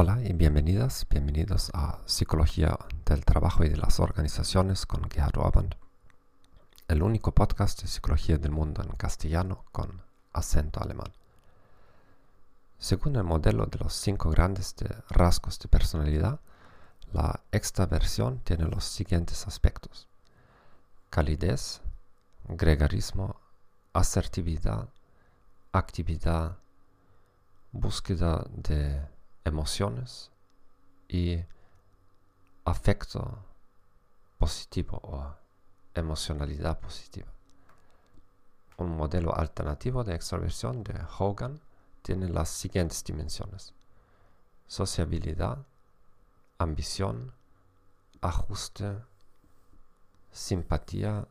Hola y bienvenidas, bienvenidos a Psicología del Trabajo y de las Organizaciones con Gerhard Orband, el único podcast de psicología del mundo en castellano con acento alemán. Según el modelo de los cinco grandes rasgos de personalidad, la extraversión tiene los siguientes aspectos. Calidez, gregarismo, asertividad, actividad, búsqueda de emociones y afecto positivo o emocionalidad positiva. Un modelo alternativo de extroversión de Hogan tiene las siguientes dimensiones. Sociabilidad, ambición, ajuste, simpatía,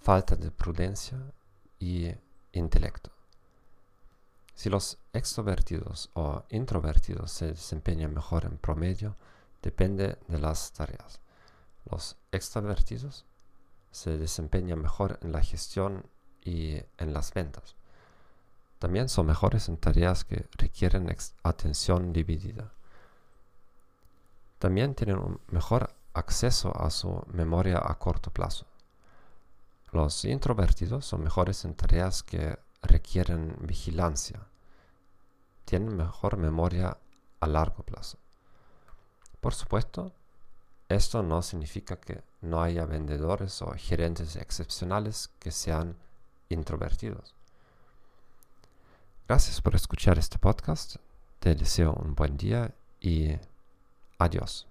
falta de prudencia y intelecto. Si los extrovertidos o introvertidos se desempeñan mejor en promedio, depende de las tareas. Los extrovertidos se desempeñan mejor en la gestión y en las ventas. También son mejores en tareas que requieren atención dividida. También tienen un mejor acceso a su memoria a corto plazo. Los introvertidos son mejores en tareas que requieren vigilancia. Tienen mejor memoria a largo plazo. Por supuesto, esto no significa que no haya vendedores o gerentes excepcionales que sean introvertidos. Gracias por escuchar este podcast. Te deseo un buen día y adiós.